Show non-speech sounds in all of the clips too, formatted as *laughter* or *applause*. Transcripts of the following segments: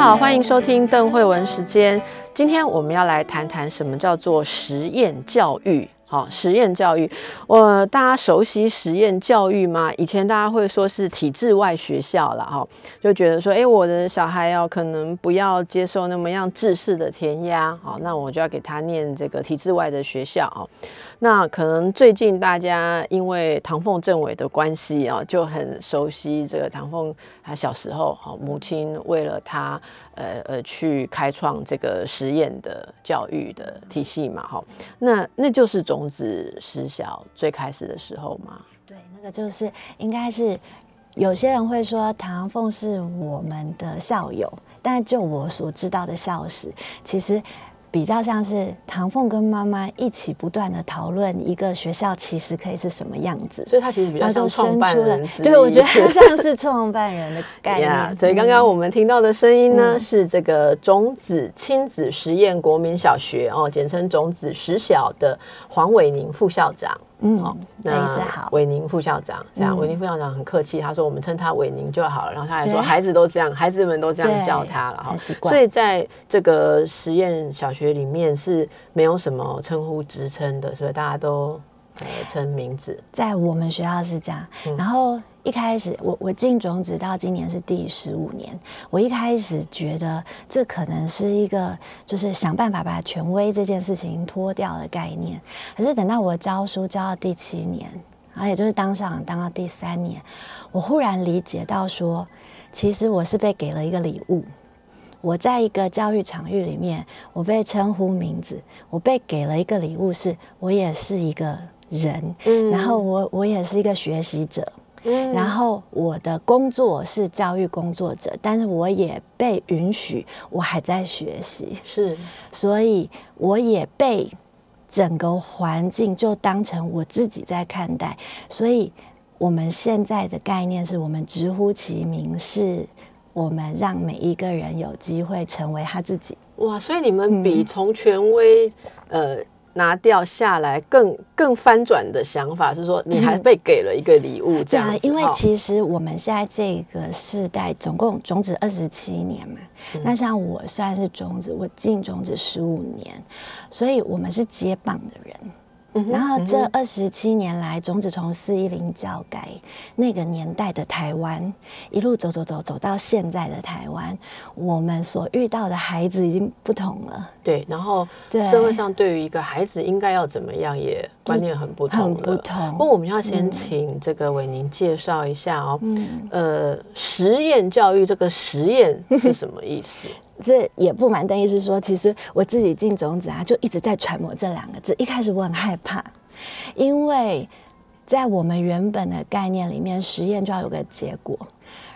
好，欢迎收听邓慧文时间。今天我们要来谈谈什么叫做实验教育。好，实验教育，我大家熟悉实验教育吗？以前大家会说是体制外学校了，哈，就觉得说，哎，我的小孩要可能不要接受那么样制式的填鸭，好，那我就要给他念这个体制外的学校，哦。那可能最近大家因为唐凤政委的关系啊，就很熟悉这个唐凤他小时候，哈，母亲为了他，呃呃，去开创这个实验的教育的体系嘛，哈，那那就是种子实小最开始的时候嘛。对，那个就是应该是有些人会说唐凤是我们的校友，但就我所知道的校史，其实。比较像是唐凤跟妈妈一起不断的讨论一个学校其实可以是什么样子，所以他其实比较像创办人。对，我觉得他像是创办人的概念。*laughs* 所以刚刚我们听到的声音呢，是这个种子亲子实验国民小学哦，简称种子实小的黄伟宁副校长。嗯，那好，伟宁副校长这样，伟宁副校长很客气，他说我们称他伟宁就好了。然后他还说孩子都这样，孩子们都这样叫他了哈。所以在这个实验小学里面是没有什么称呼职称的，所以大家都呃称名字。在我们学校是这样，然后。一开始，我我进种子到今年是第十五年。我一开始觉得这可能是一个就是想办法把权威这件事情脱掉的概念。可是等到我教书教到第七年，然后也就是当上当到第三年，我忽然理解到说，其实我是被给了一个礼物。我在一个教育场域里面，我被称呼名字，我被给了一个礼物，是我也是一个人，然后我我也是一个学习者。然后我的工作是教育工作者，但是我也被允许，我还在学习，是，所以我也被整个环境就当成我自己在看待。所以我们现在的概念是我们直呼其名，是我们让每一个人有机会成为他自己。哇，所以你们比从权威，呃。拿掉下来，更更翻转的想法是说，你还被给了一个礼物，这样。因为其实我们现在这个世代总共种子二十七年嘛，那像我算是种子，我进种子十五年，所以我们是接棒的人。然后这二十七年来，种子从四一零教改那个年代的台湾，一路走走走走到现在的台湾，我们所遇到的孩子已经不同了。对，然后社会上对于一个孩子应该要怎么样，也观念很不同。很不同。不过我们要先请这个伟宁介绍一下哦。嗯。呃，实验教育这个实验是什么意思？*laughs* 这也不瞒邓医师说，其实我自己进种子啊，就一直在揣摩这两个字。一开始我很害怕，因为在我们原本的概念里面，实验就要有个结果，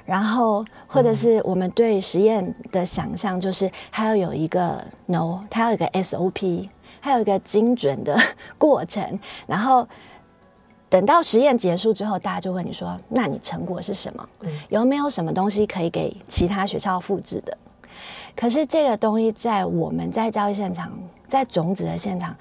然后或者是我们对实验的想象，就是它要有一个 no，它要有一个 SOP，它有一个精准的过程，然后等到实验结束之后，大家就问你说：“那你成果是什么？有没有什么东西可以给其他学校复制的？”可是这个东西在我们在教育现场，在种子的现场，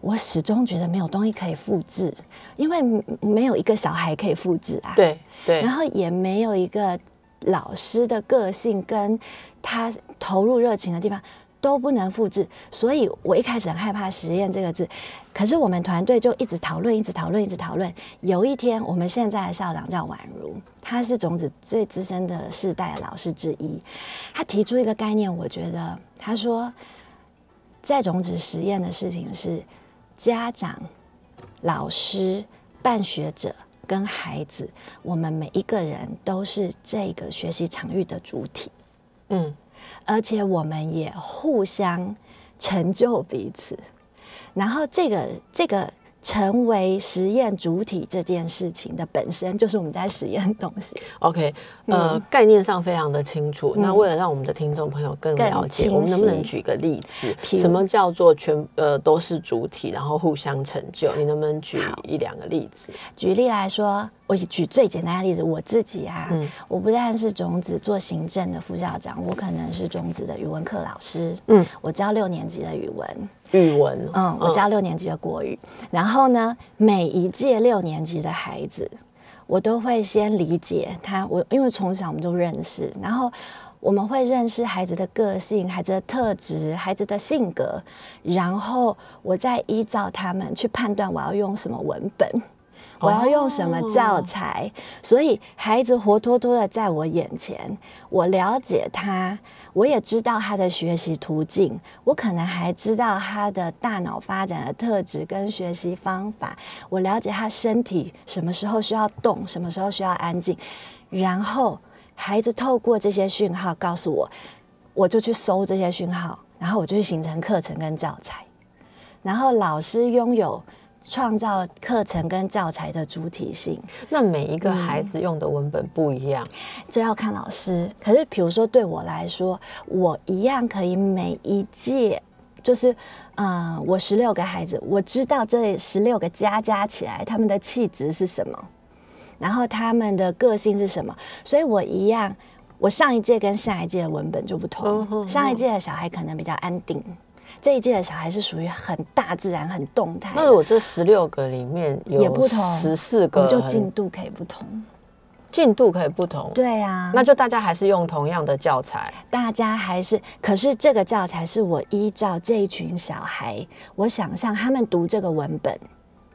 我始终觉得没有东西可以复制，因为没有一个小孩可以复制啊。对对。然后也没有一个老师的个性跟他投入热情的地方。都不能复制，所以我一开始很害怕“实验”这个字。可是我们团队就一直讨论，一直讨论，一直讨论。有一天，我们现在的校长叫宛如，他是种子最资深的世代老师之一。他提出一个概念，我觉得他说，在种子实验的事情是家长、老师、办学者跟孩子，我们每一个人都是这个学习场域的主体。嗯。而且我们也互相成就彼此，然后这个这个成为实验主体这件事情的本身就是我们在实验东西。OK，呃，嗯概念上非常的清楚。嗯那为了让我们的听众朋友更更了解，我们能不能举个例子？什么叫做全呃都是主体，然后互相成就？你能不能举一两个例子？举例来说，我举最简单的例子，我自己啊，嗯。我不但是种子做行政的副校长，我可能是种子的语文课老师，嗯，我教六年级的语文，语文，嗯，我教六年级的国语，然后呢，每一届六年级的孩子，我都会先理解他，我因为从小我们就认识，然后我们会认识孩子的个性、孩子的特质、孩子的性格，然后我再依照他们去判断我要用什么文本。我要用什么教材？所以孩子活脱脱的在我眼前，我了解他，我也知道他的学习途径，我可能还知道他的大脑发展的特质跟学习方法，我了解他身体什么时候需要动，什么时候需要安静，然后孩子透过这些讯号告诉我，我就去搜这些讯号，然后我就去形成课程跟教材，然后老师拥有。创造课程跟教材的主体性，那每一个孩子用的文本不一样，这要看老师。可是，比如说对我来说，我一样可以每一届，就是，嗯、我十六个孩子，我知道这十六个加加起来，他们的气质是什么，然后他们的个性是什么，所以我一样，我上一届跟下一届的文本就不同。上一届的小孩可能比较安定，这一届的小孩是属于很大自然、很动态。那如果这十六个里面有也不同十四个很进度可以不同。进度可以不同，对啊，那就大家还是用同样的教材。大家还是，可是这个教材是我依照这一群小孩，我想象他们读这个文本，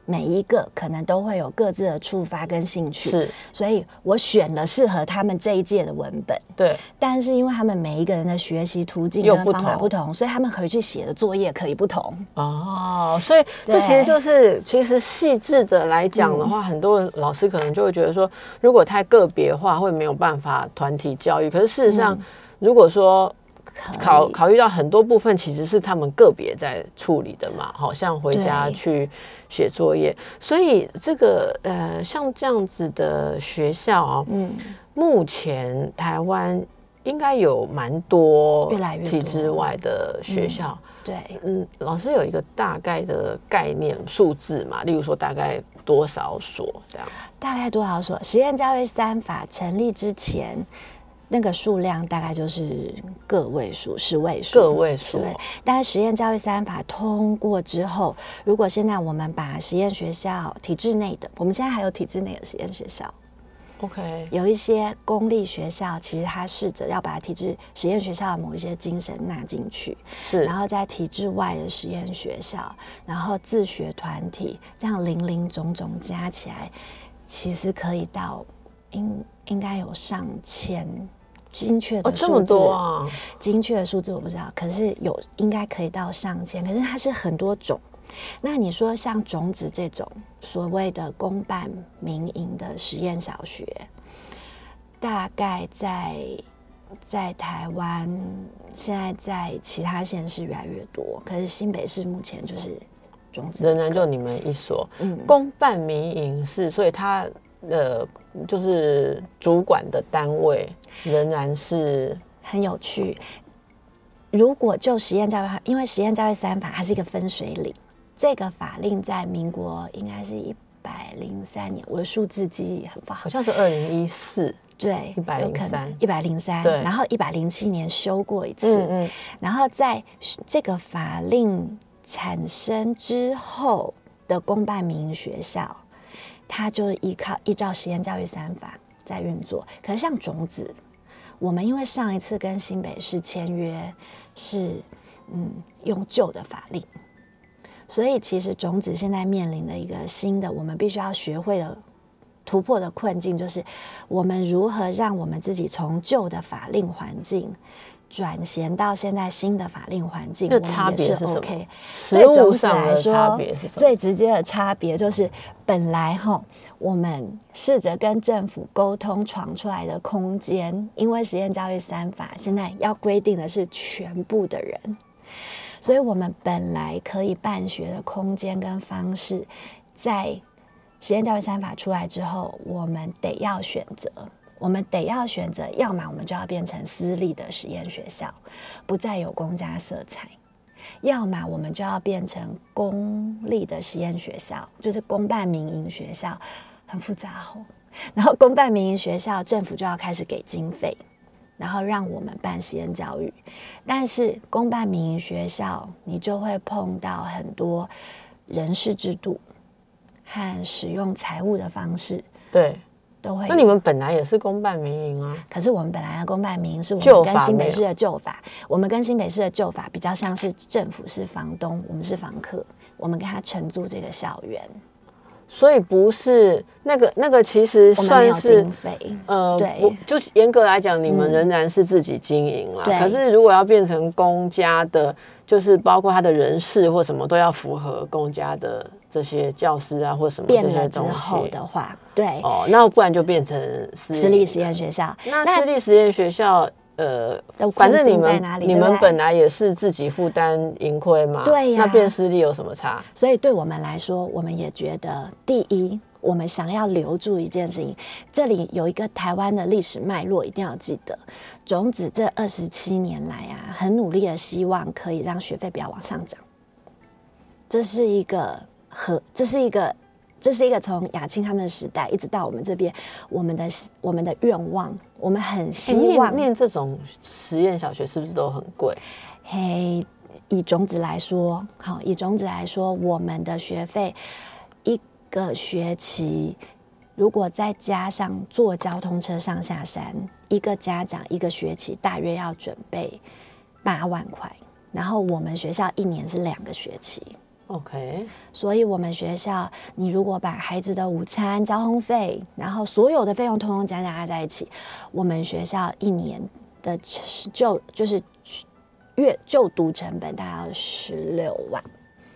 每一个可能都会有各自的触发跟兴趣，是，所以我选了适合他们这一届的文本。对，但是因为他们每一个人的学习途径方法同。不同，所以他们回去写的作业可以不同。哦，所以这其实就是，其实细致的来讲嗯的话，很多老师可能就会觉得说，如果太个别化，会没有办法团体教育。可是事实上，如果说考考虑到很多部分，其实是他们个别在处理的嘛，好像回家去写作业。所以这个呃，像这样子的学校啊，嗯，目前台湾应该有蛮多越来越多体制外的学校。对，嗯，老师有一个大概的概念数字嘛，例如说大概多少所这样？大概多少所？实验教育三法成立之前，那个数量大概就是个位数、十位数、个位数十位。但是实验教育三法通过之后，如果现在我们把实验学校体制内的，我们现在还有体制内的实验学校，OK，有一些公立学校，其实它试着要把体制实验学校的某一些精神纳进去，是然后在体制外的实验学校，然后自学团体，这样零零总总加起来，其实可以到应应该有上千。精确的哦，这么多啊！精确的数字我不知道，可是有应该可以到上千，可是它是很多种。那你说像种子这种所谓的公办民营的实验小学，大概在在台湾现在在其他县市越来越多，可是新北市目前就是种子仍然就你们一所嗯公办民营是，所以它呃就是主管的单位仍然是。很有趣。如果就实验教育，因为实验教育三法它是一个分水岭，这个法令在民国应该是一百零三年，我的数字记忆很不好。好，像是二零一四，对，一百零三。一百零三，对。然后一百零七年修过一次，嗯嗯，然后在这个法令产生之后的公办民营学校，它就依靠依照实验教育三法在运作。可是像种子，我们因为上一次跟新北市签约是嗯用旧的法令，所以其实种子现在面临的一个新的，我们必须要学会的突破的困境，就是我们如何让我们自己从旧的法令环境转衔到现在新的法令环境，这我别是 OK。实对种子物上的来说差别是什么？最直接的差别就是，本来哈，我们试着跟政府沟通闯出来的空间，因为实验教育三法现在要规定的是全部的人，所以我们本来可以办学的空间跟方式，在实验教育三法出来之后，我们得要选择，我们得要选择，要么我们就要变成私立的实验学校，不再有公家色彩；要么我们就要变成公立的实验学校，就是公办民营学校，很复杂哦。然后公办民营学校，政府就要开始给经费，然后让我们办实验教育。但是公办民营学校，你就会碰到很多人事制度和使用财务的方式对，都会。那你们本来也是公办民营啊？可是我们本来的公办民营是我们跟新北市的旧法，我们跟新北市的旧法比较像是政府是房东，我们是房客，我们跟他承租这个校园，所以不是那个那个，其实算是。呃，对不，就是严格来讲，你们嗯仍然是自己经营啦。对可是如果要变成公家的，就是包括他的人事或什么都要符合公家的这些教师啊或什么这变了之些东后西。的话，对，哦，那不然就变成私立实验学校，那私立实验学校，呃，反正你们你们本来也是自己负担盈亏嘛，对呀那变私立有什么差？所以对我们来说，我们也觉得，第一，我们想要留住一件事情，这里有一个台湾的历史脉络，一定要记得。种子这二十七年来啊，很努力的希望可以让学费不要往上涨，这是一个和，这是一个。这是一个从雅青他们的时代一直到我们这边，我们的我们的愿望，我们很希望念这种实验小学是不是都很贵？嘿，以种子来说，好，以种子来说，我们的学费一个学期，如果再加上坐交通车上下山，一个家长一个学期大约要准备八万块。然后我们学校一年是两个学期，OK，所以我们学校，你如果把孩子的午餐、交通费，然后所有的费用通通加加在一起，我们学校一年的就就是月就读成本大概要十六万，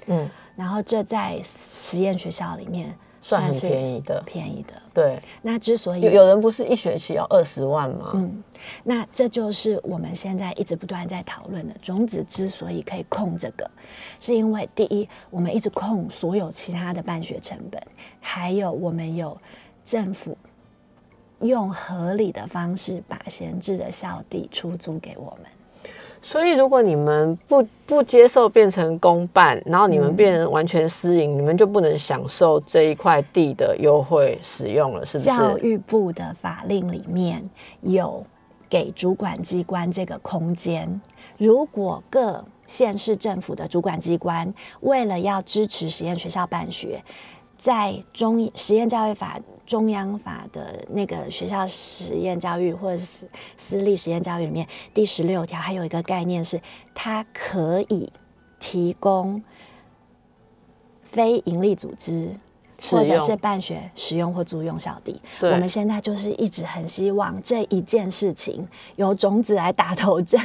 嗯，然后这在实验学校里面算很是便宜的便宜的。对，那之所以有有人不是一学期要二十万吗？嗯，那这就是我们现在一直不断在讨论的。种子之所以可以控这个，是因为第一，我们一直控所有其他的办学成本，还有我们有政府用合理的方式把闲置的校地出租给我们。所以如果你们不不接受变成公办，然后你们变成完全私营，你们就不能享受这一块地的优惠使用了，是不是？教育部的法令里面有给主管机关这个空间，如果各县市政府的主管机关为了要支持实验学校办学，在中实验教育法中央法的那个学校实验教育或者是私立实验教育里面第十六条，还有一个概念是，它可以提供非营利组织或者是办学使用或租用校地。对我们现在就是一直很希望这一件事情由种子来打头阵，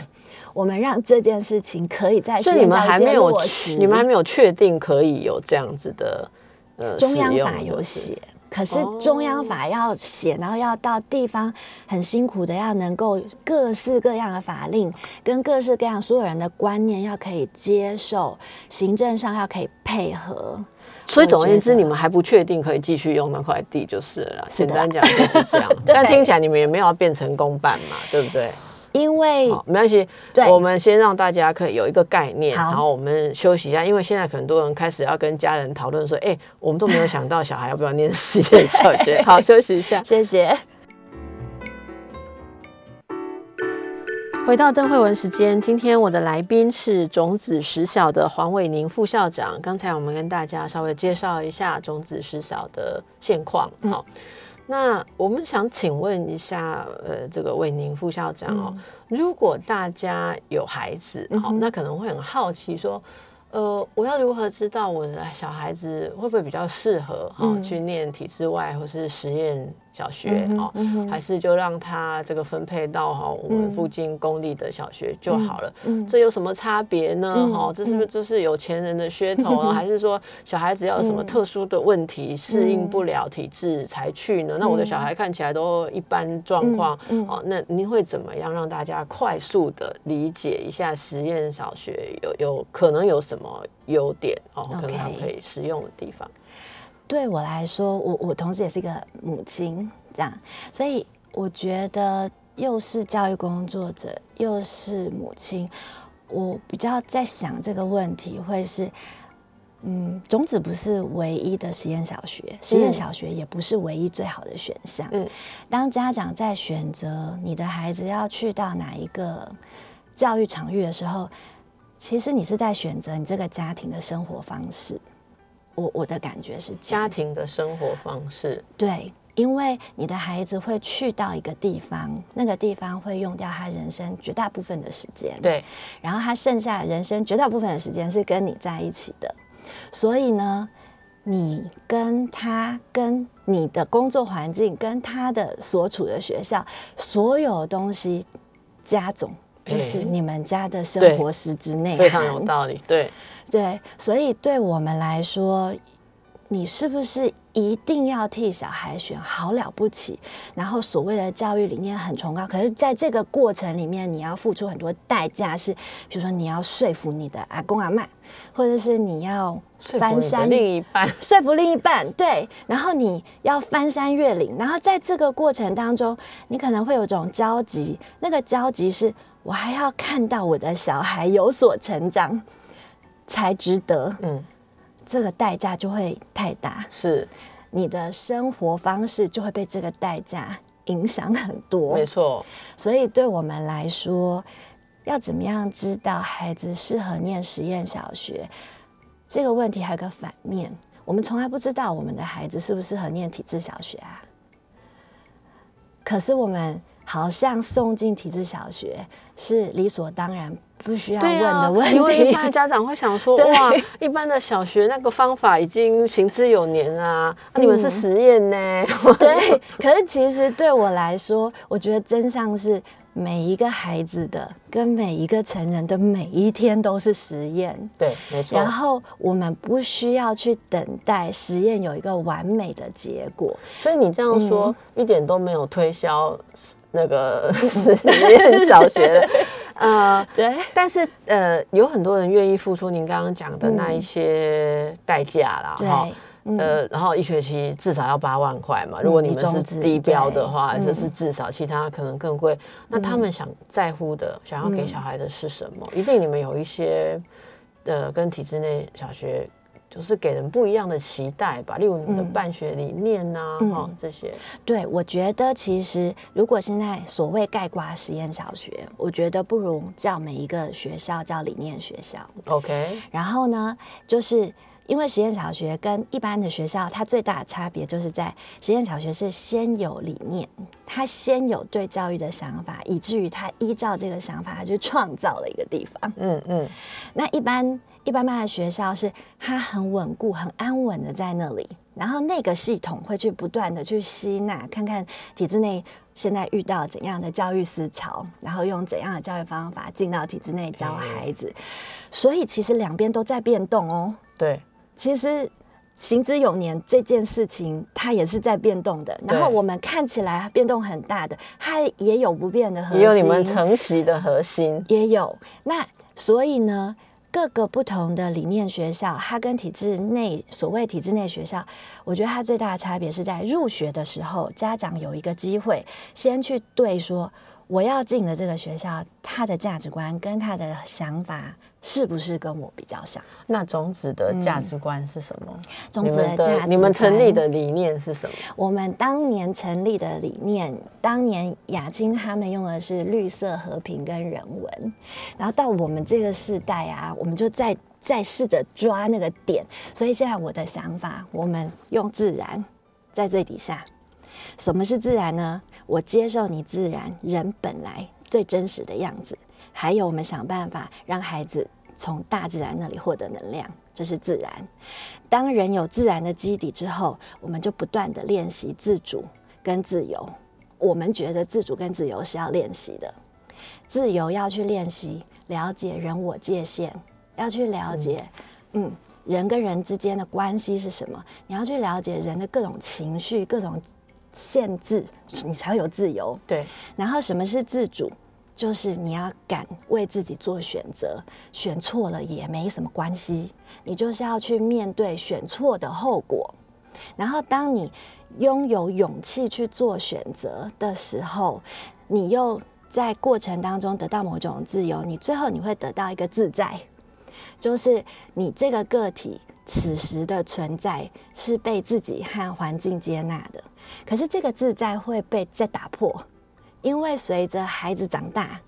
我们让这件事情可以在你们还没有。你们还没有确定可以有这样子的呃中央法有写，可是哦中央法要写，然后要到地方很辛苦的，要能够各式各样的法令跟各式各样所有人的观念要可以接受，行政上要可以配合。所以总而言之，你们还不确定可以继续用那块地就是了简单讲就是这样。*laughs* 但听起来你们也没有要变成公办嘛，对不对？因为好，没关系。我们先让大家可以有一个概念，然后我们休息一下，因为现在很多人开始要跟家人讨论说，哎、*laughs* 我们都没有想到小孩要不要念实验小学。*laughs* 好，休息一下。谢谢。回到邓慧文时间，今天我的来宾是种子实小的黄伟宁副校长。刚才我们跟大家稍微介绍一下种子实小的现况。好、那我们想请问一下，呃，这个伟宁副校长哦，如果大家有孩子，哦、那可能会很好奇说。呃，我要如何知道我的小孩子会不会比较适合哈、嗯去念体制外或是实验小学哦，还是就让他这个分配到哈我们嗯附近公立的小学就好了？嗯这有什么差别呢？嗯哈、这是不是就是有钱人的噱头啊？*laughs* 还是说小孩子要有什么嗯特殊的问题适应不了体制才去呢？那我的小孩看起来都一般状况，哦，那您会怎么样让大家快速的理解一下实验小学有有可能有什么优点哦？可能他们可以使用的地方？对我来说，我我同时也是一个母亲，这样，所以我觉得又是教育工作者，又是母亲，我比较在想这个问题会是，嗯，种子不是唯一的实验小学，实验小学也不是唯一最好的选项。嗯，当家长在选择你的孩子要去到哪一个教育场域的时候，其实你是在选择你这个家庭的生活方式。我我的感觉是家庭的生活方式，对，因为你的孩子会去到一个地方，那个地方会用掉他人生绝大部分的时间，对，然后他剩下人生绝大部分的时间是跟你在一起的，所以呢，你跟他、跟你的工作环境、跟他的所处的学校，所有东西加总，就是你们家的生活实质内非常有道理，对。对，所以对我们来说，你是不是一定要替小孩选？好了不起，然后所谓的教育理念很崇高，可是在这个过程里面，你要付出很多代价，是比如说你要说服你的阿公阿妈，或者是你要翻山另一半，说服另一半，对，然后你要翻山越岭，然后在这个过程当中，你可能会有种焦急，那个焦急是我还要看到我的小孩有所成长。才值得，嗯，这个代价就会太大，是。你的生活方式就会被这个代价影响很多，没错。所以对我们来说，要怎么样知道孩子适合念实验小学这个问题，还有个反面，我们从来不知道我们的孩子适不适合念体制小学啊。可是我们好像送进体制小学是理所当然。不需要问的问题，因为一般的家长会想说：*laughs* 哇，一般的小学那个方法已经行之有年啊，那你们是实验呢？*laughs* 对，可是其实对我来说，我觉得真相是每一个孩子的跟每一个成人的每一天都是实验。对，没错。然后我们不需要去等待实验有一个完美的结果。所以你这样说一点都没有推销那个 *laughs* 实验小学。*laughs* 呃，对，但是呃，有很多人愿意付出您刚刚讲的那一些代价啦，哈，呃，然后一学期至少要八万块嘛，如果你们是低标的话，就是至少其他可能更贵。那他们想在乎的，想要给小孩的是什么？一定你们有一些呃，跟体制内小学。就是给人不一样的期待吧，例如你们的办学理念呐，哈这些。对，我觉得其实如果现在所谓盖瓜实验小学，我觉得不如叫每一个学校叫理念学校。OK。然后呢，就是因为实验小学跟一般的学校，它最大的差别就是在实验小学是先有理念，它先有对教育的想法，以至于它依照这个想法，它就创造了一个地方。嗯嗯。那一般。一般般的学校是它很稳固、很安稳的在那里，然后那个系统会去不断的去吸纳，看看体制内现在遇到怎样的教育思潮，然后用怎样的教育方法进到体制内教孩子。所以其实两边都在变动哦。对，其实行之有年这件事情，它也是在变动的。然后我们看起来变动很大的，它也有不变的核心，也有你们承袭的核心，也有。那所以呢？各个不同的理念学校，它跟体制内所谓体制内学校，我觉得它最大的差别是在入学的时候，家长有一个机会先去对说，我要进的这个学校，他的价值观跟他的想法。是不是跟我比较像？那种子的价值观是什么？种子的价值，你们成立的理念是什么？我们当年成立的理念，当年雅青他们用的是绿色和平跟人文，然后到我们这个时代啊，我们就在再试着抓那个点。所以现在我的想法，我们用自然在最底下。什么是自然呢？我接受你自然人本来最真实的样子。还有，我们想办法让孩子从大自然那里获得能量，这是自然。当人有自然的基底之后，我们就不断的练习自主跟自由。我们觉得自主跟自由是要练习的，自由要去练习了解人我界限，要去了解，嗯，人跟人之间的关系是什么？你要去了解人的各种情绪、各种限制，你才会有自由。对。然后，什么是自主？就是你要敢为自己做选择，选错了也没什么关系。你就是要去面对选错的后果。然后当你拥有勇气去做选择的时候，你又在过程当中得到某种自由，你最后你会得到一个自在，就是你这个个体此时的存在是被自己和环境接纳的。可是这个自在会被再打破，因为随着孩子长大，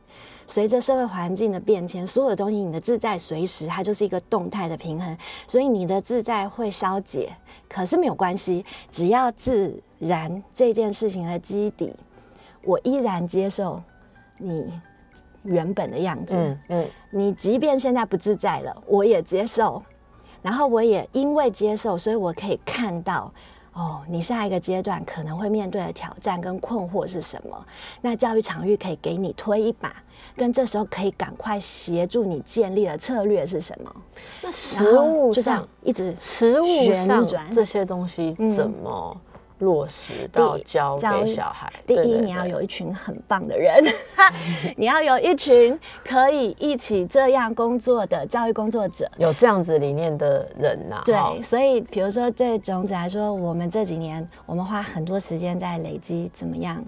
随着社会环境的变迁，所有的东西你的自在随时它就是一个动态的平衡，所以你的自在会消解。可是没有关系，只要自然这件事情的基底，我依然接受你原本的样子。嗯嗯，你即便现在不自在了，我也接受。然后我也因为接受，所以我可以看到，哦，你下一个阶段可能会面对的挑战跟困惑是什么？那教育场域可以给你推一把，跟这时候可以赶快协助你建立的策略是什么？那然食物就这样上，一直食物旋转这些东西嗯怎么落实到教给小孩？第一，你要有一群很棒的人，*laughs* 你要有一群可以一起这样工作的教育工作者。有这样子理念的人呐、哈对，所以比如说对种子来说，我们这几年我们花很多时间在累积怎么样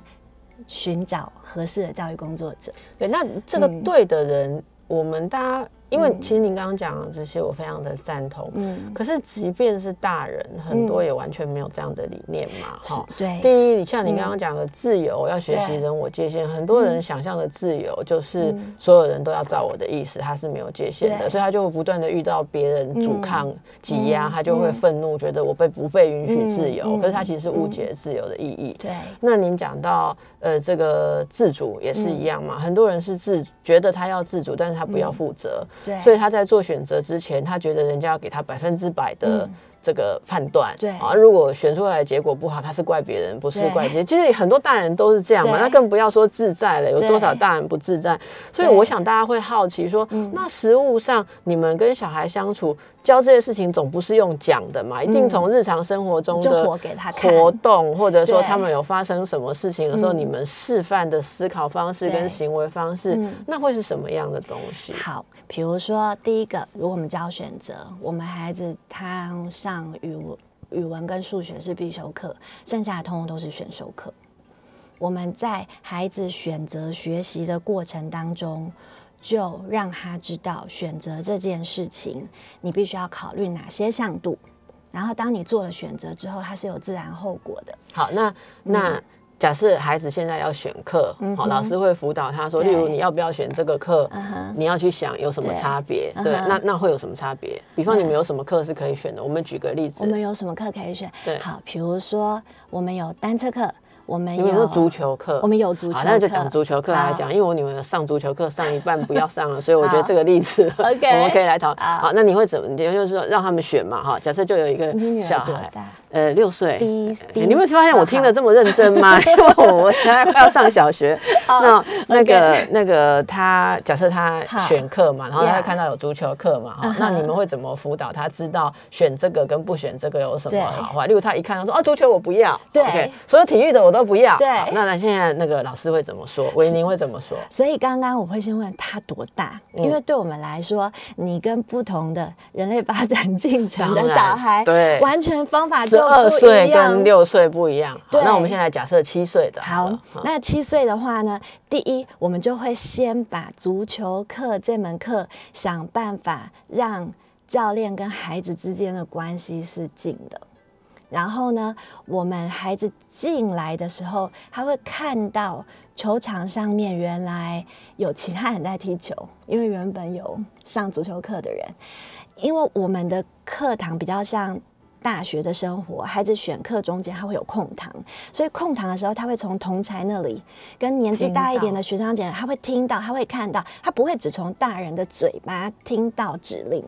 寻找合适的教育工作者。对，那这个嗯对的人，我们大家，因为嗯其实您刚刚讲的这些，我非常的赞同。嗯，可是，即便是大人，很多嗯也完全没有这样的理念嘛，是哈。对，第一，你像你刚刚讲的自由，要学习人我界限。很多人想象的自由就是嗯所有人都要照我的意思，他是没有界限的，所以他就会不断的遇到别人阻嗯抗、挤压，嗯他就会嗯愤怒，觉得我被不被允许自由。嗯可是他其实是误嗯解自由的意义。对，那您讲到呃这个自主也是一样嘛，很多人是自觉得他要自主，但是他不要负责，对，所以他在做选择之前，他觉得人家要给他百分之百的嗯这个判断，对。啊，如果选出来的结果不好，他是怪别人，不是怪自己。其实很多大人都是这样嘛，那更不要说自在了，有多少大人不自在？所以我想大家会好奇说，嗯。那实物上你们跟小孩相处，教这些事情总不是用讲的嘛，一定从日常生活中的活动，或者说他们有发生什么事情的时候，嗯。你们示范的思考方式跟行为方式嗯，那会是什么样的东西？好，比如说第一个，如果我们教选择，我们孩子他上语文、语文跟数学是必修课，剩下的通通都是选修课。我们在孩子选择学习的过程当中，就让他知道选择这件事情，你必须要考虑哪些向度。然后，当你做了选择之后，它是有自然后果的。好，那那假设孩子现在要选课，好，老师会辅导他说，例如你要不要选这个课嗯，你要去想有什么差别，对，嗯那那会有什么差别？比方你们有什么课是可以选的？我们举个例子。我，们有什么课可以选？对。好，比如说我们有单车课，我们有有足球课，我们有足球那就讲足球课来讲，因为我女儿上足球课上一半不要上了，*laughs* 所以我觉得这个例子 OK *laughs* 我们可以来讨论。好好，那你会怎么？也就是说让他们选嘛，哈。假设就有一个小孩？呃，六岁。你有没有发现我听得这么认真吗？*laughs* 因为我现在快要上小学，那那个那个他假设他选课嘛，然后他看到有足球课嘛，哈那你们会怎么辅导他知道选这个跟不选这个有什么好坏？例如他一看他说哦足球我不要，对 OK，所有体育的我都不要。对好那那现在那个老师会怎么说？维宁会怎么说？所以刚刚我会先问他多大，嗯因为对我们来说，你跟不同的人类发展进程的小孩，对完全方法十就不二岁跟。六岁不一样。好，对那我们现在假设七岁的好了，那七岁的话呢，第一，我们就会先把足球课这门课想办法让教练跟孩子之间的关系是近的。然后呢，我们孩子进来的时候，他会看到球场上面原来有其他人在踢球，因为原本有上足球课的人。因为我们的课堂比较像大学的生活，孩子选课中间他会有空堂，所以空堂的时候，他会从同才那里跟年纪大一点的学长姐，他会听到，他会看到，他不会只从大人的嘴巴听到指令，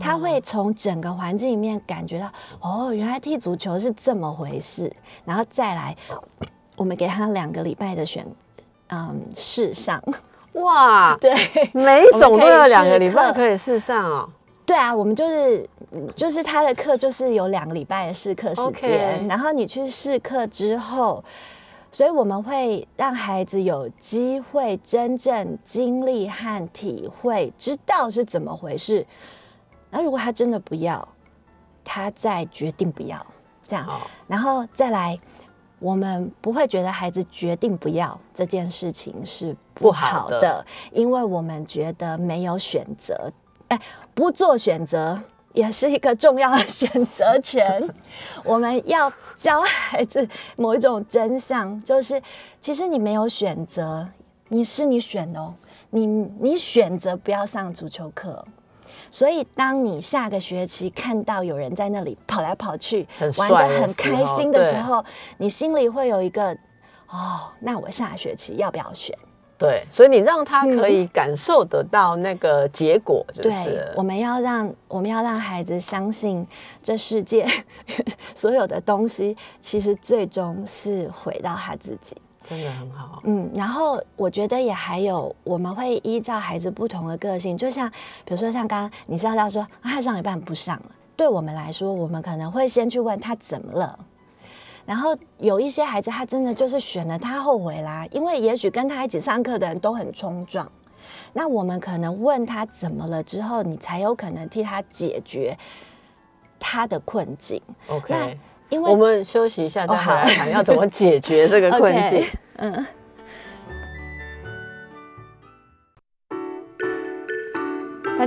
他会从整个环境里面感觉到，哦，原来踢足球是这么回事，然后再来，*coughs* 我们给他两个礼拜的选，嗯，试上，哇，对。每一种都有两个礼拜可以试上哦。对啊，我们就是嗯就是他的课就是有两个礼拜的试课时间然后你去试课之后，所以我们会让孩子有机会真正经历和体会，知道是怎么回事。然后如果他真的不要，他再决定不要。这样，好，然后再来，我们不会觉得孩子决定不要这件事情是不好的，不好的因为我们觉得没有选择，哎，不做选择也是一个重要的选择权。*laughs* 我们要教孩子某一种真相，就是其实你没有选择，你是你选的哦，你你选择不要上足球课。所以，当你下个学期看到有人在那里跑来跑去，玩的得很开心的时候，你心里会有一个哦，那我下学期要不要选？对，所以你让他可以感受得到那个结果，就嗯对是，我们要让我们要让孩子相信，这世界 *laughs* 所有的东西其实最终是回到他自己。真的很好。嗯，然后我觉得也还有，我们会依照孩子不同的个性，就像比如说像刚刚你知道到说啊他上一半不上了，对我们来说，我们可能会先去问他怎么了。然后有一些孩子，他真的就是选了，他后悔啦，因为也许跟他一起上课的人都很冲撞。那我们可能问他怎么了之后，你才有可能替他解决他的困境。OK，那因为我们休息一下，再来好谈要怎么解决这个困境。*laughs* 嗯。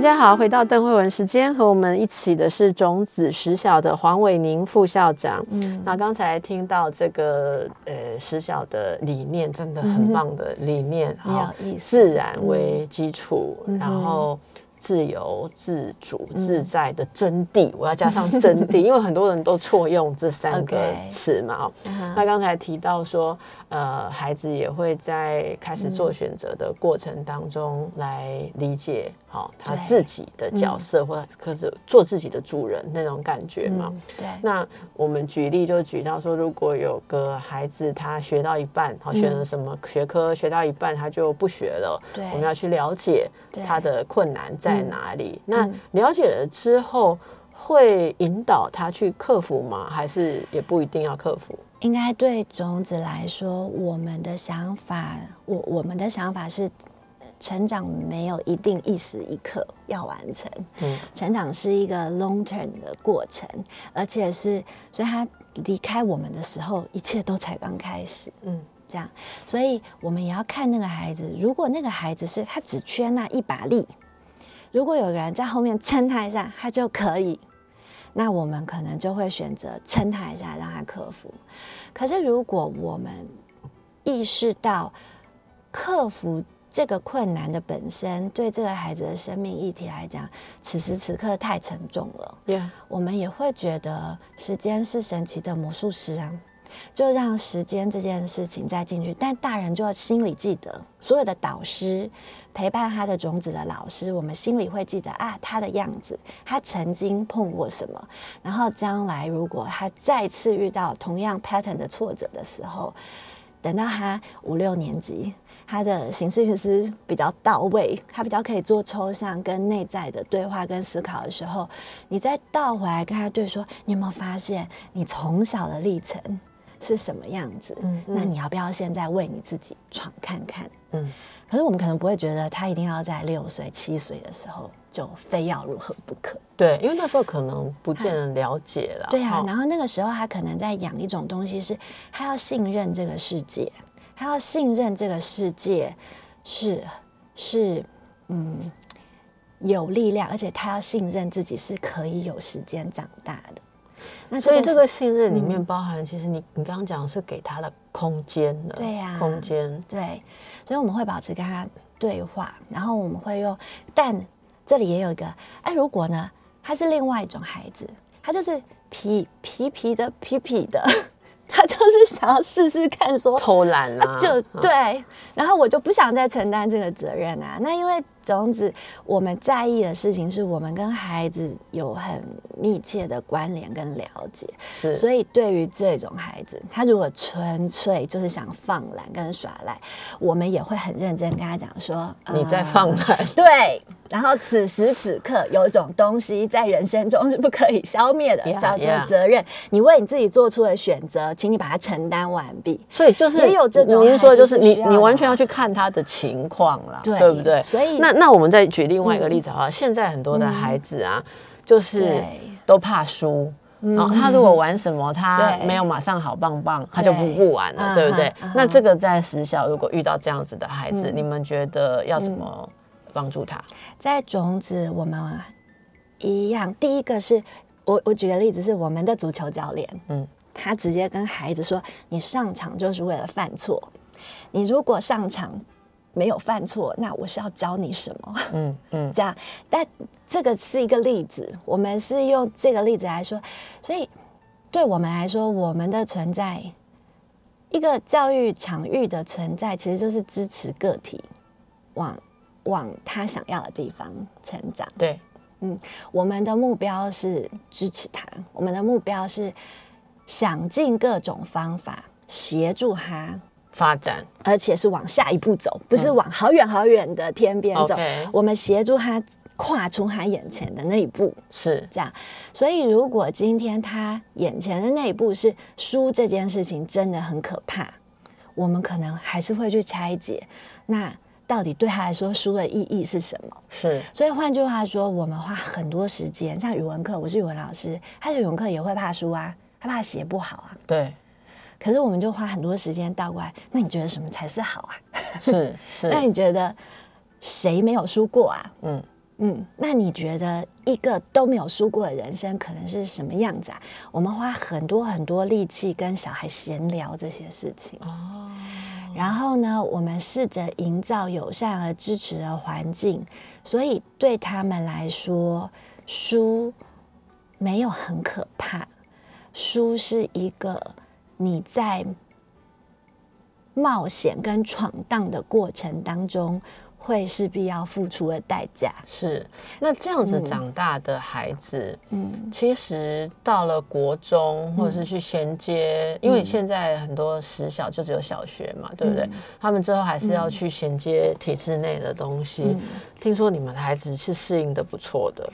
大家好，回到邓慧文时间，和我们一起的是种子实小的黄伟宁副校长。嗯那刚才听到这个呃实小的理念，真的很棒的理念，嗯哈有意思自然为基础，嗯然后。自由、自主、嗯自在的真谛，我要加上真谛，*laughs* 因为很多人都错用这三个词嘛。哦那刚才提到说，呃，孩子也会在开始做选择的过程当中来理解，好、他自己的角色，或者可是做自己的主人那种感觉嘛。嗯，对，那我们举例就举到说，如果有个孩子他学到一半，好选了什么学科，学到一半他就不学了，对我们要去了解他的困难在哪里。那嗯了解了之后，会引导他去克服吗？还是也不一定要克服？应该对种子来说，我们的想法，我我们的想法是，成长没有一定一时一刻要完成，嗯成长是一个 long term 的过程，而且是，所以他离开我们的时候，一切都才刚开始。嗯这样，所以我们也要看那个孩子。如果那个孩子是他只缺那一把力，如果有人在后面撑他一下，他就可以，那我们可能就会选择撑他一下，让他克服。可是如果我们意识到克服这个困难的本身，对这个孩子的生命议题来讲，此时此刻太沉重了。我们也会觉得时间是神奇的魔术师啊，就让时间这件事情再进去。但大人就要心里记得，所有的导师陪伴他的种子的老师，我们心里会记得啊，他的样子，他曾经碰过什么，然后将来如果他再次遇到同样 pattern 的挫折的时候，等到他五六年级。他的形式运思比较到位，他比较可以做抽象跟内在的对话跟思考的时候，你再倒回来跟他对说，你有没有发现你从小的历程是什么样子？嗯嗯那你要不要现在为你自己闯看看？嗯，可是我们可能不会觉得他一定要在六岁、七岁的时候就非要如何不可。对，因为那时候可能不见得了解了。对啊，然后那个时候他可能在养一种东西是，他要信任这个世界，他要信任这个世界是是嗯有力量，而且他要信任自己是可以有时间长大的。那所以这是个信任里面嗯。包含，其实你你刚刚讲是给他的空间的，对呀。空间，对，所以我们会保持跟他对话，然后我们会用，但这里也有一个，哎，如果呢，他是另外一种孩子，他就是皮皮皮的皮皮的，*laughs* 他就是想要试试看说，偷懒啊，就嗯。对，然后我就不想再承担这个责任啊。那因为种子，我们在意的事情是我们跟孩子有很密切的关联跟了解，是，所以对于这种孩子，他如果纯粹就是想放懒跟耍赖，我们也会很认真跟他讲说，你在呃放懒，对，然后此时此刻有一种东西在人生中是不可以消灭的 Yeah, 叫做.责任。你为你自己做出的选择，请你把它承担完毕。所以就是也有这种您说的就是你你完全要去看他的情况了，对对不对？所以那那我们再举另外一个例子哈，现在很多的孩子啊，就是都怕输。然后他如果玩什么，他对没有马上好棒棒，他就不对不玩了，嗯对不对？那这个在实小如果遇到这样子的孩子，嗯你们觉得要怎么帮助他？在种子，我们一样，第一个是我我举个例子，是我们的足球教练，嗯。嗯，他直接跟孩子说：“你上场就是为了犯错，你如果上场没有犯错，那我是要教你什么？”嗯嗯，*laughs* 这样，但这个是一个例子，我们是用这个例子来说，所以对我们来说，我们的存在，一个教育场域的存在，其实就是支持个体往往他想要的地方成长。对，嗯我们的目标是支持他，我们的目标是想尽各种方法协助他发展而且是往下一步走，不是往好远好远的天边走。我们协助他跨出他眼前的那一步，是这样。所以，如果今天他眼前的那一步是输这件事情真的很可怕，我们可能还是会去拆解，那到底对他来说输的意义是什么？是，所以换句话说，我们花很多时间，像语文课，我是语文老师，他的语文课也会怕输啊，他怕写不好啊。对，可是我们就花很多时间倒过来，那你觉得什么才是好啊？是那 *laughs* 是，你觉得谁没有输过啊？嗯嗯，那你觉得一个都没有输过的人生可能是什么样子啊？我们花很多很多力气跟小孩闲聊这些事情，哦，然后呢，我们试着营造友善和支持的环境，所以对他们来说，书没有很可怕，书是一个你在冒险跟闯荡的过程当中会势必要付出的代价。是。那这样子嗯长大的孩子，嗯，其实到了国中，或者是去衔接，因为现在很多实小就只有小学嘛，对不对？嗯他们之后还是要去衔接体制内的东西。嗯听说你们的孩子是适应的不错的，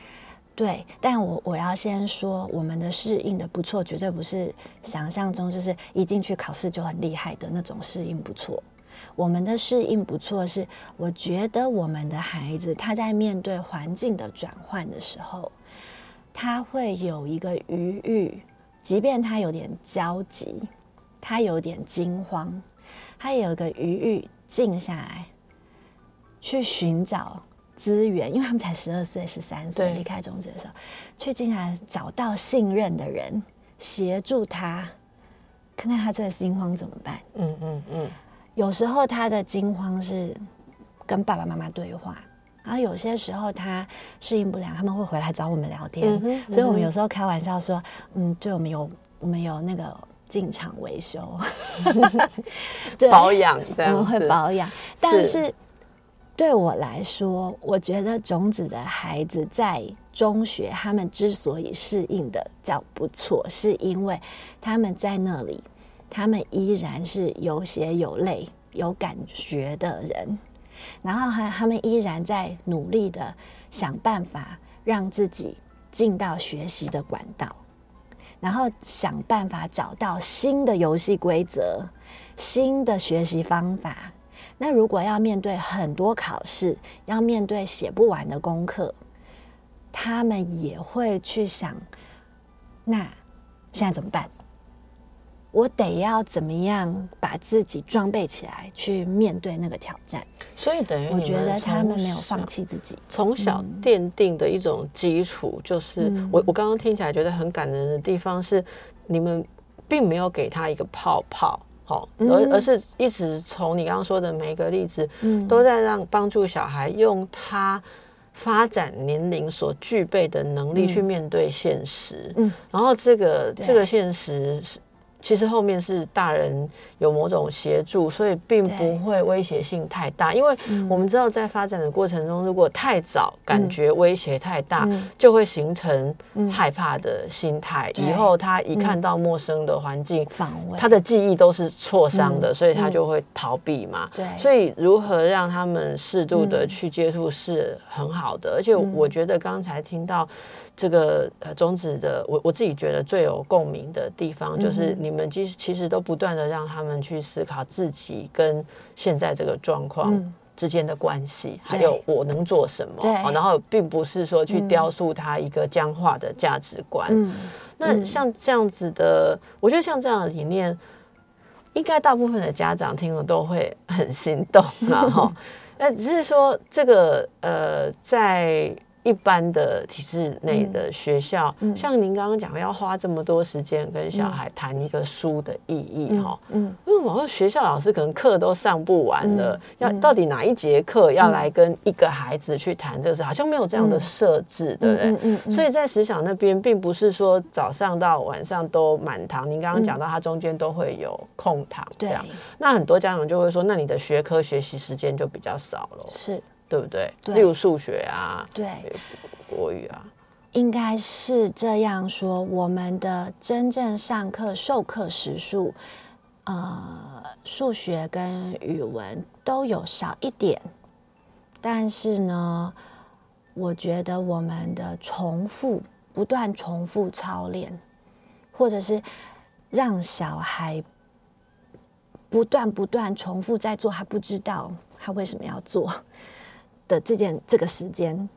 对，但我我要先说，我们的适应的不错，绝对不是想象中就是一进去考试就很厉害的那种适应不错。我们的适应不错是，我觉得我们的孩子他在面对环境的转换的时候，他会有一个余裕，即便他有点焦急，他有点惊慌，他有一个余裕静下来，去寻找资源，因为他们才十二岁、十三岁离开中子的时候，去进来找到信任的人，协助他，看看他这个心慌怎么办。嗯嗯嗯，有时候他的惊慌是跟爸爸妈妈对话，然后有些时候他适应不良，他们会回来找我们聊天。所以我们有时候开玩笑说，嗯，对，我们有我们有那个进场维修，*laughs* 对。保养这我们会，保养，但是对我来说，我觉得种子的孩子在中学，他们之所以适应的较不错，是因为他们在那里，他们依然是有血有泪、有感觉的人，然后还他们依然在努力的想办法让自己进到学习的管道。然后想办法找到新的游戏规则、新的学习方法。那如果要面对很多考试，要面对写不完的功课，他们也会去想：那现在怎么办？我得要怎么样把自己装备起来去面对那个挑战？所以等于我觉得他们没有放弃自己。从小嗯奠定的一种基础，就是、嗯我我刚刚听起来觉得很感人的地方是，你们并没有给他一个泡泡，好、嗯而而是一直从你刚刚说的每一个例子，嗯都在让帮助小孩用他发展年龄所具备的能力嗯去面对现实，嗯然后这个这个现实是。其实后面是大人有某种协助，所以并不会威胁性太大。因为嗯。我们知道，在发展的过程中，如果太早感觉威胁太大，嗯。就会形成嗯害怕的心态。对以后他一看到陌生的环境，防卫他的记忆都是挫伤的，嗯。所以他就会逃避嘛。对。所以如何让他们适度的嗯。去接触是很好的，而且嗯。我觉得刚才听到这个呃宗旨的，我我自己觉得最有共鸣的地方，就是嗯。你们其实其实都不断的让他们去思考自己跟现在这个状况。嗯之间的关系，还有我能做什么，哦然后并不是说去嗯雕塑他一个僵化的价值观，嗯那像这样子的，我觉得像这样的理念，应该大部分的家长听了都会很心动啊，哈。*laughs* 那只是说这个呃，在。一般的体制内的学校，像您刚刚讲，要花这么多时间跟小孩谈一个书的意义，哈，嗯，因为我们学校老师可能课都上不完了，要到底哪一节课要来跟一个孩子去谈这个事，好像没有这样的设置，对不对？嗯嗯。所以在实小那边，并不是说早上到晚上都满堂，您刚刚讲到它中间都会有空堂，这样，那很多家长就会说，那你的学科学习时间就比较少了，是。对不对？例如数学啊，对，国语啊，应该是这样说。我们的真正上课授课时数，呃，数学跟语文都有少一点，但是呢，我觉得我们的重复、不断重复操练，或者是让小孩不断不断重复在做，他不知道他为什么要做。的这件这个时间。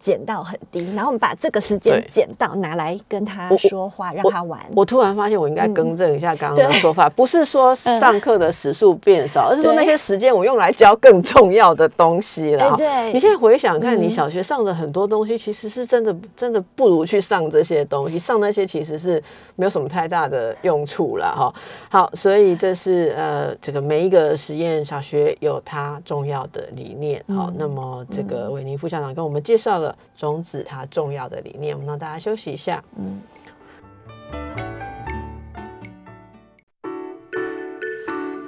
减到很低，然后我们把这个时间减到拿来跟他说话，让他玩。我突然发现，我应该更正一下刚刚的说法，*laughs* 不是说上课的时数变少，而是说那些时间我用来教更重要的东西了。对，你现在回想看，你小学上的很多东西，其实是真的真的不如去上这些东西，上那些其实是没有什么太大的用处了哈。好，所以这是呃，这个每一个实验小学有它重要的理念。好，那么这个韦宁副校长跟我们介绍了。种子它重要的理念，我们让大家休息一下。嗯，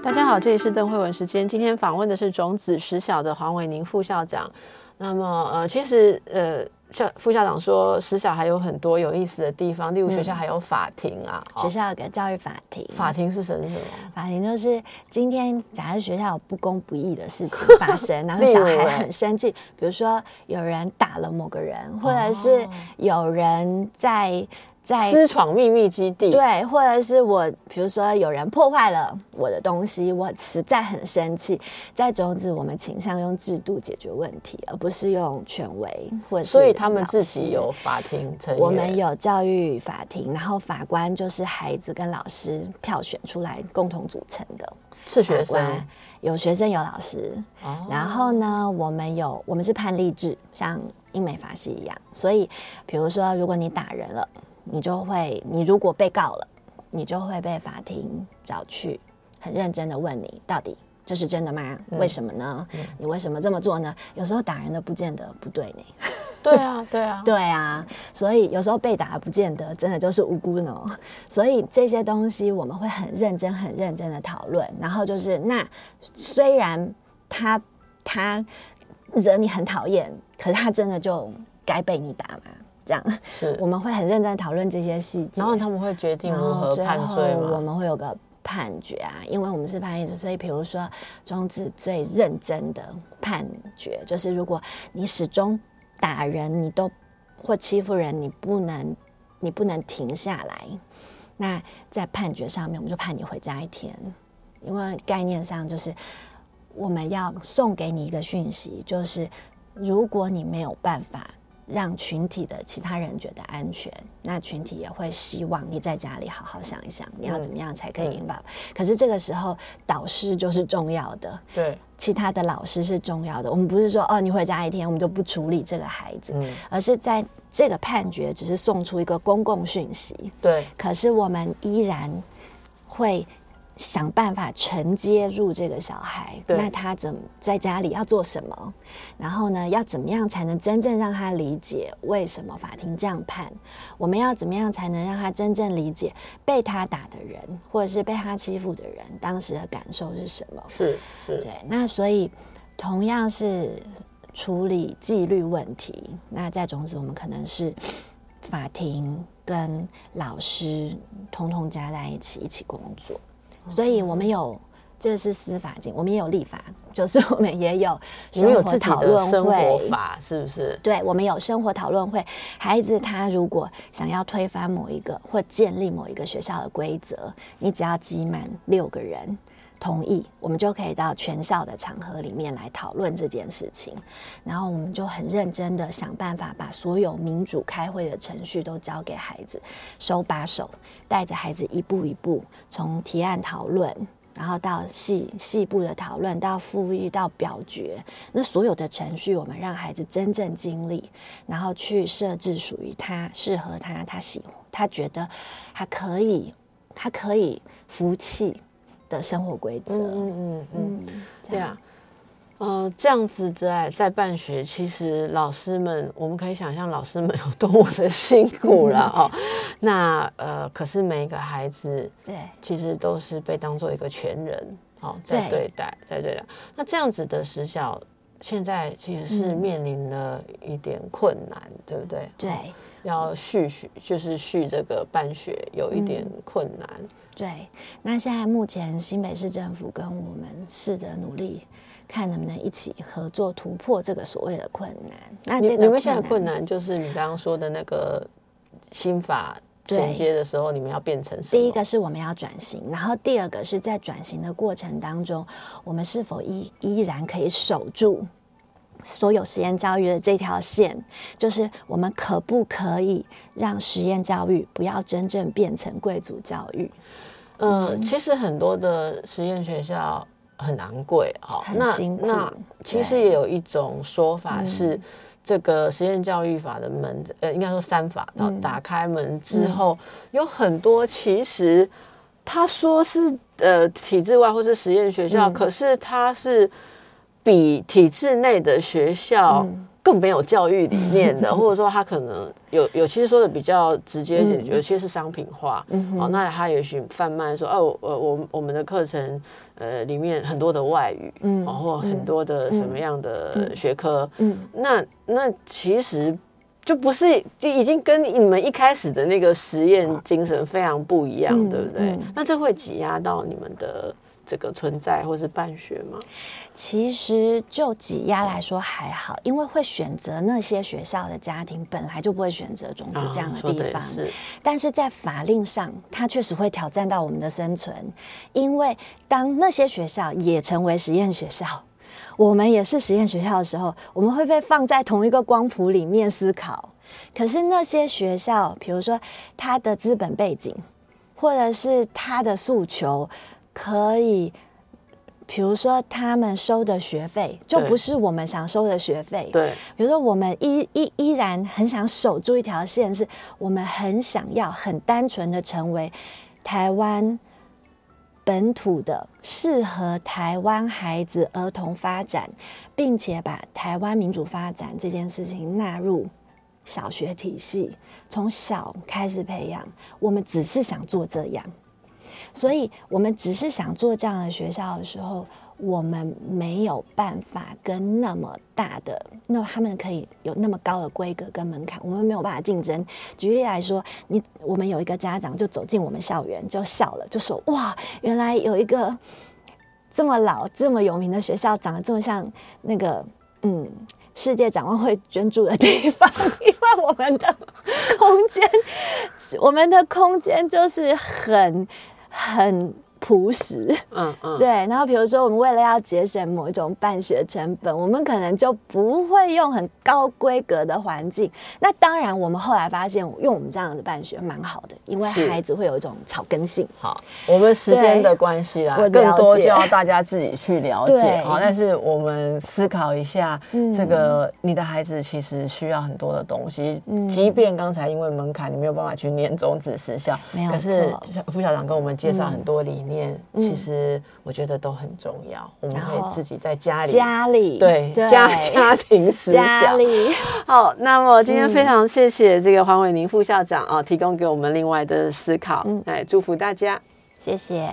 大家好，这里是邓慧文时间。今天访问的是种子实小的黄伟宁副校长。那么，呃，其实，呃。校副校长说，实小还有很多有意思的地方，例如学校还有法庭啊。学校有个教育法庭。法庭是什么？法庭就是今天假设学校有不公不义的事情 *laughs* 发生，然后小孩很生气，比如说有人打了某个人，或者是有人在。在私闯秘密基地，对，或者是我，比如说有人破坏了我的东西，我实在很生气。在种子，我们倾向用制度解决问题，而不是用权威，或者所以他们自己有法庭成我们有教育法庭，然后法官就是孩子跟老师票选出来共同组成的，是学生有学生有老师，然后呢，我们有我们是判例制，像英美法系一样，所以比如说如果你打人了。你就会，你如果被告了，你就会被法庭找去，很认真的问你，到底这是真的吗？为什么呢？你为什么这么做呢？有时候打人的不见得不对呢。对啊，对啊，*laughs* 对啊。所以有时候被打不见得真的就是无辜呢。所以这些东西我们会很认真、很认真的讨论。然后就是，那虽然他他惹你很讨厌，可是他真的就该被你打吗？这样。是，*laughs* 我们会很认真讨论这些细节，然后他们会决定如何判罪我们会有个判决啊，因为我们是判例，所以比如说庄子最认真的判决就是，如果你始终打人，你都或欺负人，你不能你不能停下来，那在判决上面，我们就判你回家一天，因为概念上就是我们要送给你一个讯息，就是如果你没有办法。让群体的其他人觉得安全，那群体也会希望你在家里好好想一想，你要怎么样才可以引导。可是这个时候，导师就是重要的，对，其他的老师是重要的。我们不是说哦，你回家一天，我们就不处理这个孩子，而是在这个判决只是送出一个公共讯息，对。可是我们依然会。想办法承接入这个小孩，那他怎么在家里要做什么？然后呢，要怎么样才能真正让他理解为什么法庭这样判？我们要怎么样才能让他真正理解被他打的人，或者是被他欺负的人当时的感受是什么？是是，对。那所以同样是处理纪律问题，那在种子我们可能是法庭跟老师通通加在一起一起工作。所以，我们有这是司法警，我们也有立法，就是我们也有生活讨论会生活法，是不是？对，我们有生活讨论会。孩子他如果想要推翻某一个或建立某一个学校的规则，你只要集满六个人，同意，我们就可以到全校的场合里面来讨论这件事情。然后我们就很认真的想办法，把所有民主开会的程序都交给孩子，手把手带着孩子一步一步从提案讨论。然后到细细部的讨论，到复议，到表决，那所有的程序，我们让孩子真正经历，然后去设置属于他、适合他、他喜欢、他觉得他可以、他可以服气的生活规则。嗯嗯嗯，对啊。呃，这样子在在办学，其实老师们，我们可以想象老师们有多么的辛苦了 *laughs* 哦。那呃，可是每一个孩子，对，其实都是被当做一个全人哦在对待，在对待。那这样子的时小，现在其实是面临了一点困难，对不对？对，要续续就是续这个办学有一点困难。对，那现在目前新北市政府跟我们试着努力。看能不能一起合作突破这个所谓的困难。那你你们现在困难就是你刚刚说的那个新法衔接的时候，你们要变成什么？第一个是我们要转型，然后第二个是在转型的过程当中，我们是否依依然可以守住所有实验教育的这条线？就是我们可不可以让实验教育不要真正变成贵族教育？嗯，其实很多的实验学校。很昂贵，好，那那其实也有一种说法是，这个实验教育法的门，呃，应该说三法，然后打开门之后，有很多其实他说是呃体制外或是实验学校，可是他是比体制内的学校。更没有教育理念的，*laughs* 或者说他可能有有，其实说的比较直接，有些是商品化。嗯哦，那他也许贩卖说，哦，我我我们的课程，呃，里面很多的外语，嗯，或很多的什么样的学科，嗯，那那其实就不是，就已经跟你们一开始的那个实验精神非常不一样，对不对？那这会挤压到你们的。这个存在或是办学吗？其实就挤压来说还好，因为会选择那些学校的家庭本来就不会选择种子这样的地方。是，但是在法令上，它确实会挑战到我们的生存。因为当那些学校也成为实验学校，我们也是实验学校的时候，我们会被放在同一个光谱里面思考。可是那些学校，比如说它的资本背景，或者是它的诉求。可以，比如说他们收的学费就不是我们想收的学费。对，比如说我们依依依然很想守住一条线，是我们很想要很单纯的成为台湾本土的适合台湾孩子儿童发展，并且把台湾民主发展这件事情纳入小学体系，从小开始培养。我们只是想做这样。所以，我们只是想做这样的学校的时候，我们没有办法跟那么大的，那他们可以有那么高的规格跟门槛，我们没有办法竞争。举例来说，你我们有一个家长就走进我们校园就笑了，就说：“哇，原来有一个这么老、这么有名的学校，长得这么像那个嗯世界展望会捐助的地方，因为我们的空间，我们的空间就是很。很朴实，嗯嗯，对。然后比如说，我们为了要节省某一种办学成本，我们可能就不会用很高规格的环境。那当然，我们后来发现，用我们这样的办学蛮好的，因为孩子会有一种草根性。好，我们时间的关系啦，更多就要大家自己去了解。好，但是我们思考一下，这个你的孩子其实需要很多的东西。嗯，即便刚才因为门槛，你没有办法去念中子时效，没有。可是副校长跟我们介绍很多理念。其实我觉得都很重要，我们可以自己在家里家里。对家家庭思想。好，那么今天非常谢谢这个黄伟宁副校长啊，提供给我们另外的思考，来祝福大家，谢谢。